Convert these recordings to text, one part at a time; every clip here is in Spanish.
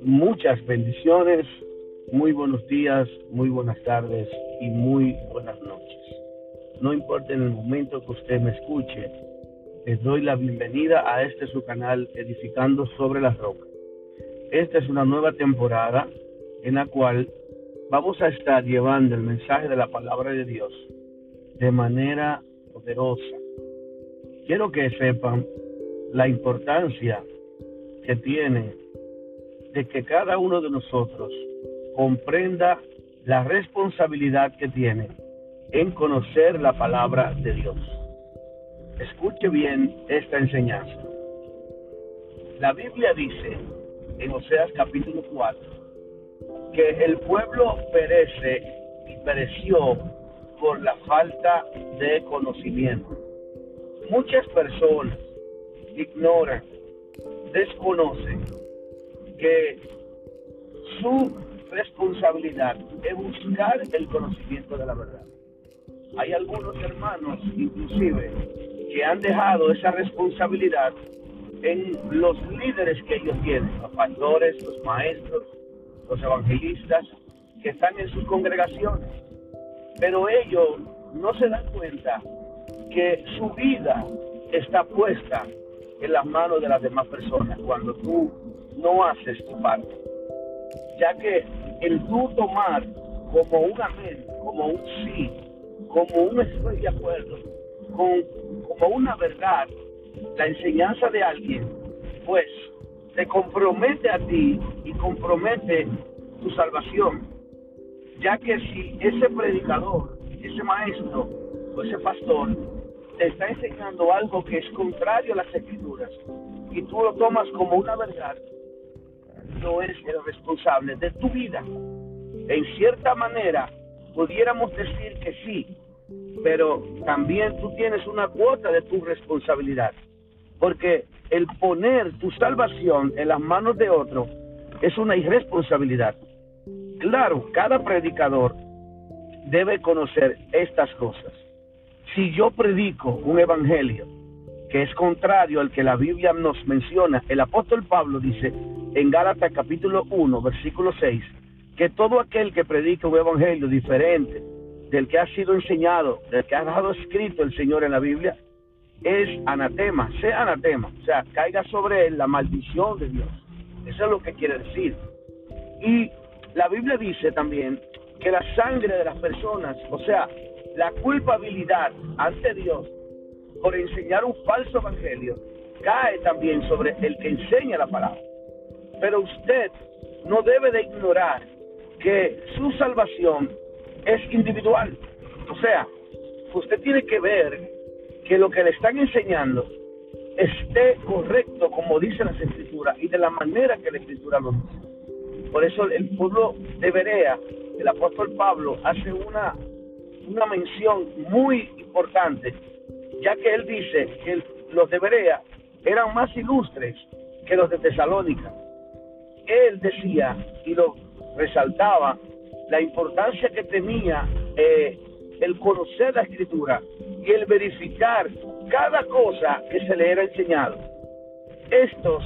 Muchas bendiciones, muy buenos días, muy buenas tardes y muy buenas noches. No importa en el momento que usted me escuche, les doy la bienvenida a este su canal Edificando sobre las rocas. Esta es una nueva temporada en la cual vamos a estar llevando el mensaje de la palabra de Dios de manera Quiero que sepan la importancia que tiene de que cada uno de nosotros comprenda la responsabilidad que tiene en conocer la palabra de Dios. Escuche bien esta enseñanza. La Biblia dice en Oseas capítulo 4 que el pueblo perece y pereció por la falta de conocimiento. Muchas personas ignoran, desconocen que su responsabilidad es buscar el conocimiento de la verdad. Hay algunos hermanos, inclusive, que han dejado esa responsabilidad en los líderes que ellos tienen, los pastores, los maestros, los evangelistas, que están en sus congregaciones. Pero ellos no se dan cuenta que su vida está puesta en las manos de las demás personas cuando tú no haces tu parte. Ya que el tú tomar como un amén, como un sí, como un estoy de acuerdo, como una verdad, la enseñanza de alguien, pues te compromete a ti y compromete tu salvación. Ya que si ese predicador, ese maestro o ese pastor te está enseñando algo que es contrario a las escrituras y tú lo tomas como una verdad, no es el responsable de tu vida. En cierta manera, pudiéramos decir que sí, pero también tú tienes una cuota de tu responsabilidad. Porque el poner tu salvación en las manos de otro es una irresponsabilidad. Claro, cada predicador debe conocer estas cosas. Si yo predico un evangelio que es contrario al que la Biblia nos menciona, el apóstol Pablo dice en Gálatas capítulo 1, versículo 6, que todo aquel que predica un evangelio diferente del que ha sido enseñado, del que ha dado escrito el Señor en la Biblia, es anatema, sea anatema, o sea, caiga sobre él la maldición de Dios. Eso es lo que quiere decir. Y la Biblia dice también que la sangre de las personas, o sea, la culpabilidad ante Dios por enseñar un falso evangelio, cae también sobre el que enseña la palabra. Pero usted no debe de ignorar que su salvación es individual. O sea, usted tiene que ver que lo que le están enseñando esté correcto como dice las escrituras y de la manera que la escritura lo dice. Por eso el pueblo de Berea, el apóstol Pablo, hace una, una mención muy importante, ya que él dice que los de Berea eran más ilustres que los de Tesalónica. Él decía y lo resaltaba la importancia que tenía eh, el conocer la escritura y el verificar cada cosa que se le era enseñado. Estos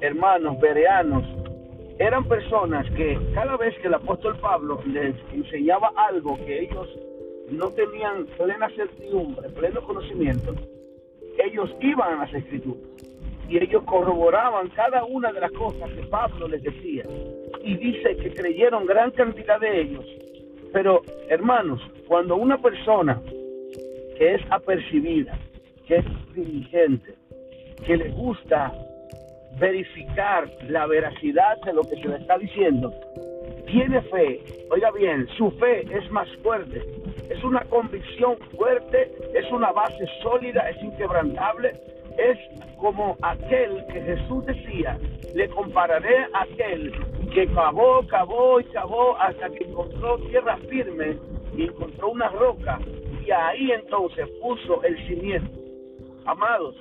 hermanos bereanos eran personas que cada vez que el apóstol Pablo les enseñaba algo que ellos no tenían plena certidumbre, pleno conocimiento, ellos iban a las escrituras y ellos corroboraban cada una de las cosas que Pablo les decía. Y dice que creyeron gran cantidad de ellos. Pero, hermanos, cuando una persona que es apercibida, que es diligente, que le gusta verificar la veracidad de lo que se le está diciendo, tiene fe, oiga bien, su fe es más fuerte, es una convicción fuerte, es una base sólida, es inquebrantable, es como aquel que Jesús decía, le compararé a aquel que cavó, cavó y cavó hasta que encontró tierra firme y encontró una roca y ahí entonces puso el cimiento. Amados,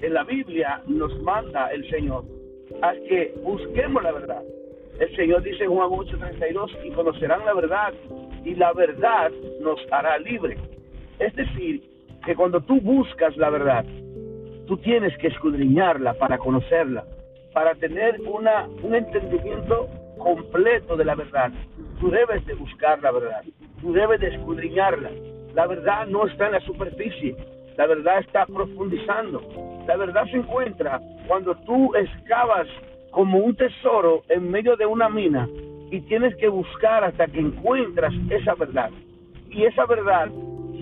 en la Biblia nos manda el Señor a que busquemos la verdad. El Señor dice en Juan 8:32 y conocerán la verdad y la verdad nos hará libre. Es decir, que cuando tú buscas la verdad, tú tienes que escudriñarla para conocerla, para tener una, un entendimiento completo de la verdad. Tú debes de buscar la verdad, tú debes de escudriñarla. La verdad no está en la superficie, la verdad está profundizando. La verdad se encuentra cuando tú excavas como un tesoro en medio de una mina y tienes que buscar hasta que encuentras esa verdad. Y esa verdad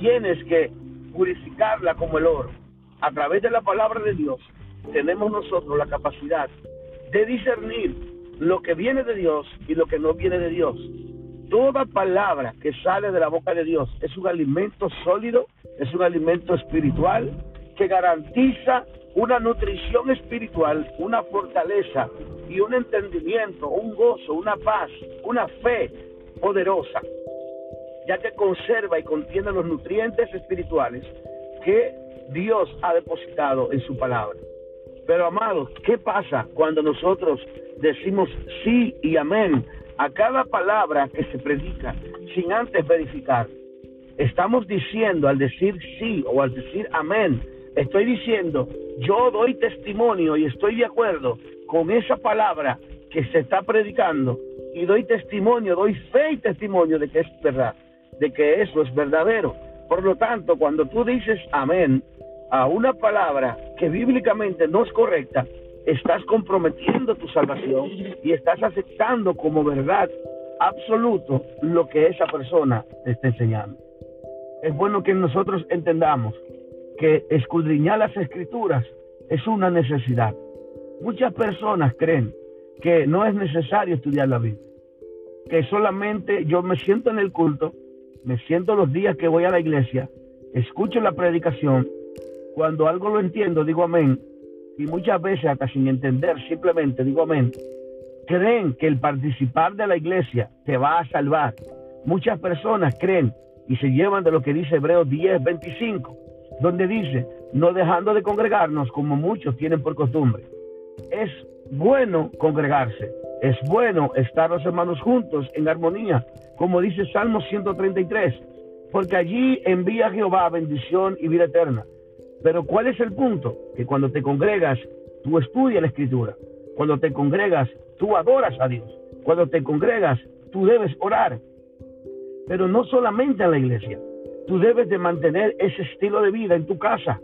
tienes que purificarla como el oro. A través de la palabra de Dios tenemos nosotros la capacidad de discernir lo que viene de Dios y lo que no viene de Dios. Toda palabra que sale de la boca de Dios es un alimento sólido, es un alimento espiritual que garantiza una nutrición espiritual, una fortaleza y un entendimiento, un gozo, una paz, una fe poderosa, ya que conserva y contiene los nutrientes espirituales que Dios ha depositado en su palabra. Pero amados, ¿qué pasa cuando nosotros decimos sí y amén a cada palabra que se predica sin antes verificar? Estamos diciendo al decir sí o al decir amén, estoy diciendo, yo doy testimonio y estoy de acuerdo con esa palabra que se está predicando y doy testimonio, doy fe y testimonio de que es verdad, de que eso es verdadero. Por lo tanto, cuando tú dices amén a una palabra que bíblicamente no es correcta, estás comprometiendo tu salvación y estás aceptando como verdad absoluto lo que esa persona te está enseñando. Es bueno que nosotros entendamos que escudriñar las escrituras es una necesidad. Muchas personas creen que no es necesario estudiar la Biblia, que solamente yo me siento en el culto, me siento los días que voy a la iglesia, escucho la predicación, cuando algo lo entiendo digo amén, y muchas veces hasta sin entender simplemente digo amén, creen que el participar de la iglesia te va a salvar. Muchas personas creen y se llevan de lo que dice Hebreos 10, 25, donde dice, no dejando de congregarnos como muchos tienen por costumbre. Es bueno congregarse, es bueno estar los hermanos juntos en armonía, como dice Salmo 133, porque allí envía Jehová bendición y vida eterna. Pero ¿cuál es el punto? Que cuando te congregas, tú estudias la escritura. Cuando te congregas, tú adoras a Dios. Cuando te congregas, tú debes orar. Pero no solamente en la iglesia. Tú debes de mantener ese estilo de vida en tu casa.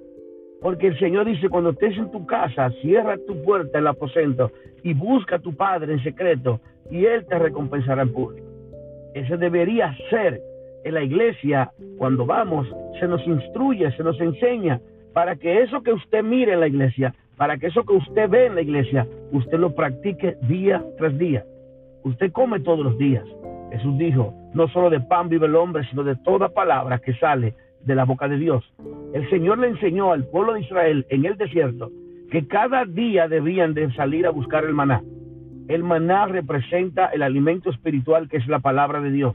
Porque el Señor dice, cuando estés en tu casa, cierra tu puerta el aposento y busca a tu Padre en secreto y Él te recompensará en público. Ese debería ser en la iglesia, cuando vamos, se nos instruye, se nos enseña para que eso que usted mire en la iglesia, para que eso que usted ve en la iglesia, usted lo practique día tras día. Usted come todos los días. Jesús dijo, no solo de pan vive el hombre, sino de toda palabra que sale de la boca de Dios. El Señor le enseñó al pueblo de Israel en el desierto que cada día debían de salir a buscar el maná. El maná representa el alimento espiritual que es la palabra de Dios.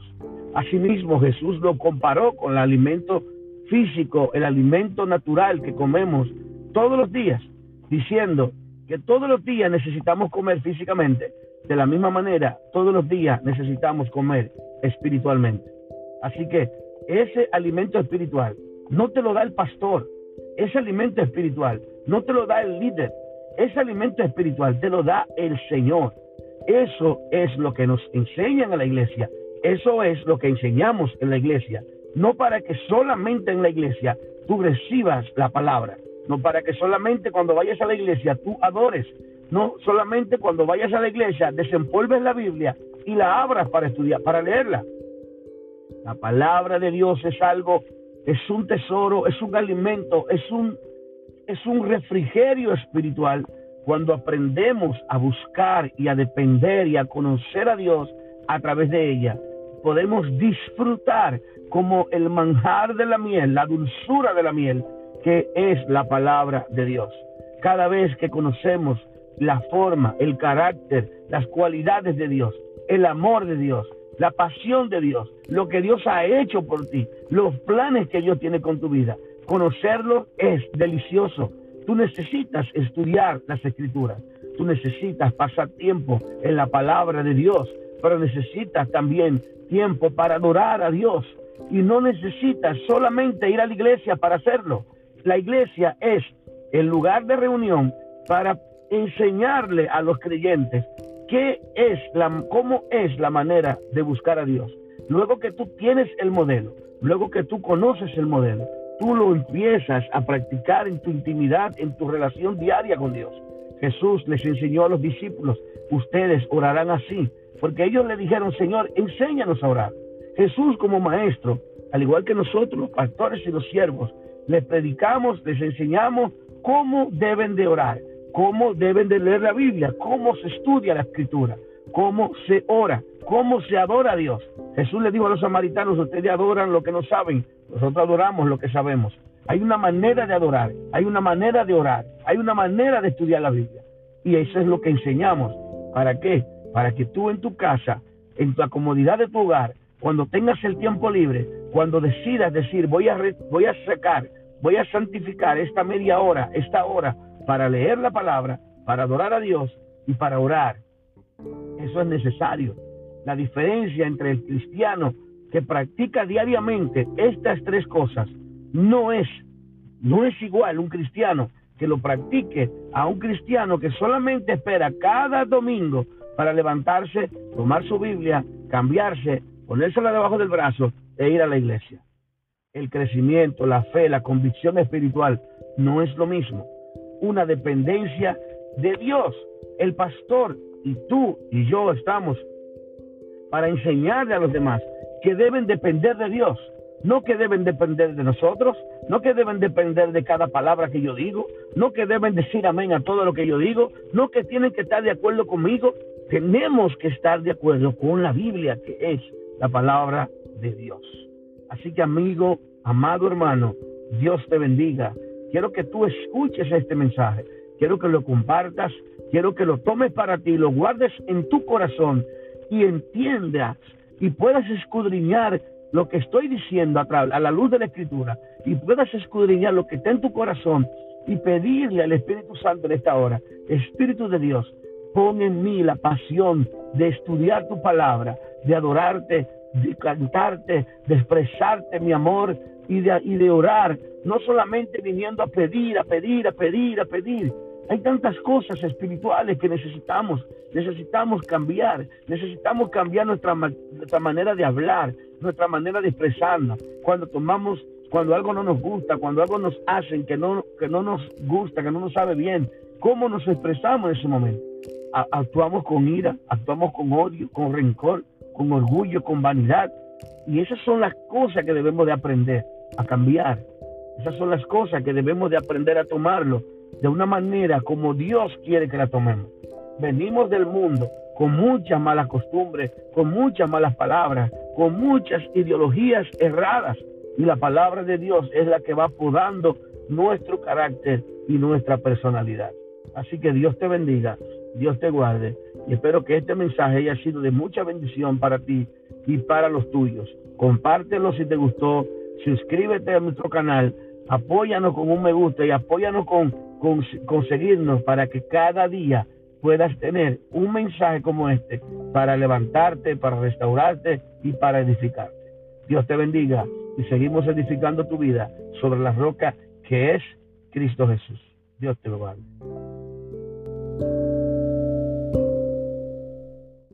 Asimismo, Jesús lo comparó con el alimento físico, el alimento natural que comemos todos los días, diciendo que todos los días necesitamos comer físicamente, de la misma manera, todos los días necesitamos comer espiritualmente. Así que ese alimento espiritual no te lo da el pastor, ese alimento espiritual no te lo da el líder, ese alimento espiritual te lo da el Señor. Eso es lo que nos enseñan en la iglesia, eso es lo que enseñamos en la iglesia, no para que solamente en la iglesia tú recibas la palabra, no para que solamente cuando vayas a la iglesia tú adores, no solamente cuando vayas a la iglesia desempolves la Biblia y la abras para estudiar, para leerla. La palabra de Dios es algo, es un tesoro, es un alimento, es un, es un refrigerio espiritual cuando aprendemos a buscar y a depender y a conocer a Dios a través de ella. Podemos disfrutar como el manjar de la miel, la dulzura de la miel, que es la palabra de Dios. Cada vez que conocemos la forma, el carácter, las cualidades de Dios, el amor de Dios, la pasión de Dios, lo que Dios ha hecho por ti, los planes que Dios tiene con tu vida. Conocerlo es delicioso. Tú necesitas estudiar las escrituras. Tú necesitas pasar tiempo en la palabra de Dios, pero necesitas también tiempo para adorar a Dios. y no necesitas solamente ir a la iglesia para hacerlo. La iglesia es el lugar de reunión para enseñarle a los creyentes qué es la, cómo es la manera de buscar a Dios. Luego que tú tienes el modelo, luego que tú conoces el modelo, tú lo empiezas a practicar en tu intimidad, en tu relación diaria con Dios. Jesús les enseñó a los discípulos, ustedes orarán así, porque ellos le dijeron, Señor, enséñanos a orar. Jesús como maestro, al igual que nosotros, los pastores y los siervos, les predicamos, les enseñamos cómo deben de orar, cómo deben de leer la Biblia, cómo se estudia la escritura, cómo se ora, cómo se adora a Dios. Jesús le dijo a los samaritanos, ustedes adoran lo que no saben, nosotros adoramos lo que sabemos. Hay una manera de adorar, hay una manera de orar, hay una manera de estudiar la Biblia. Y eso es lo que enseñamos. ¿Para qué? Para que tú en tu casa, en la comodidad de tu hogar, cuando tengas el tiempo libre, cuando decidas decir, voy a, voy a sacar, voy a santificar esta media hora, esta hora, para leer la palabra, para adorar a Dios y para orar. Eso es necesario. La diferencia entre el cristiano que practica diariamente estas tres cosas no es, no es igual un cristiano que lo practique a un cristiano que solamente espera cada domingo para levantarse, tomar su Biblia, cambiarse, ponérsela debajo del brazo e ir a la iglesia. El crecimiento, la fe, la convicción espiritual no es lo mismo. Una dependencia de Dios. El pastor y tú y yo estamos para enseñarle a los demás que deben depender de Dios, no que deben depender de nosotros, no que deben depender de cada palabra que yo digo, no que deben decir amén a todo lo que yo digo, no que tienen que estar de acuerdo conmigo, tenemos que estar de acuerdo con la Biblia, que es la palabra de Dios. Así que amigo, amado hermano, Dios te bendiga. Quiero que tú escuches este mensaje, quiero que lo compartas, quiero que lo tomes para ti, lo guardes en tu corazón y entiendas y puedas escudriñar lo que estoy diciendo a, a la luz de la escritura y puedas escudriñar lo que está en tu corazón y pedirle al Espíritu Santo en esta hora, Espíritu de Dios, pon en mí la pasión de estudiar tu palabra, de adorarte, de cantarte, de expresarte mi amor y de, y de orar, no solamente viniendo a pedir, a pedir, a pedir, a pedir, hay tantas cosas espirituales que necesitamos. Necesitamos cambiar. Necesitamos cambiar nuestra, nuestra manera de hablar, nuestra manera de expresarnos. Cuando tomamos, cuando algo no nos gusta, cuando algo nos hacen que no, que no nos gusta, que no nos sabe bien, ¿cómo nos expresamos en ese momento? actuamos con ira, actuamos con odio, con rencor, con orgullo, con vanidad. Y esas son las cosas que debemos de aprender a cambiar. Esas son las cosas que debemos de aprender a tomarlo de una manera como Dios quiere que la tomemos. Venimos del mundo con muchas malas costumbres, con muchas malas palabras, con muchas ideologías erradas. Y la palabra de Dios es la que va podando nuestro carácter y nuestra personalidad. Así que Dios te bendiga, Dios te guarde y espero que este mensaje haya sido de mucha bendición para ti y para los tuyos. Compártelo si te gustó, suscríbete a nuestro canal, apóyanos con un me gusta y apóyanos con conseguirnos para que cada día puedas tener un mensaje como este para levantarte, para restaurarte y para edificarte. Dios te bendiga y seguimos edificando tu vida sobre la roca que es Cristo Jesús. Dios te lo bendiga.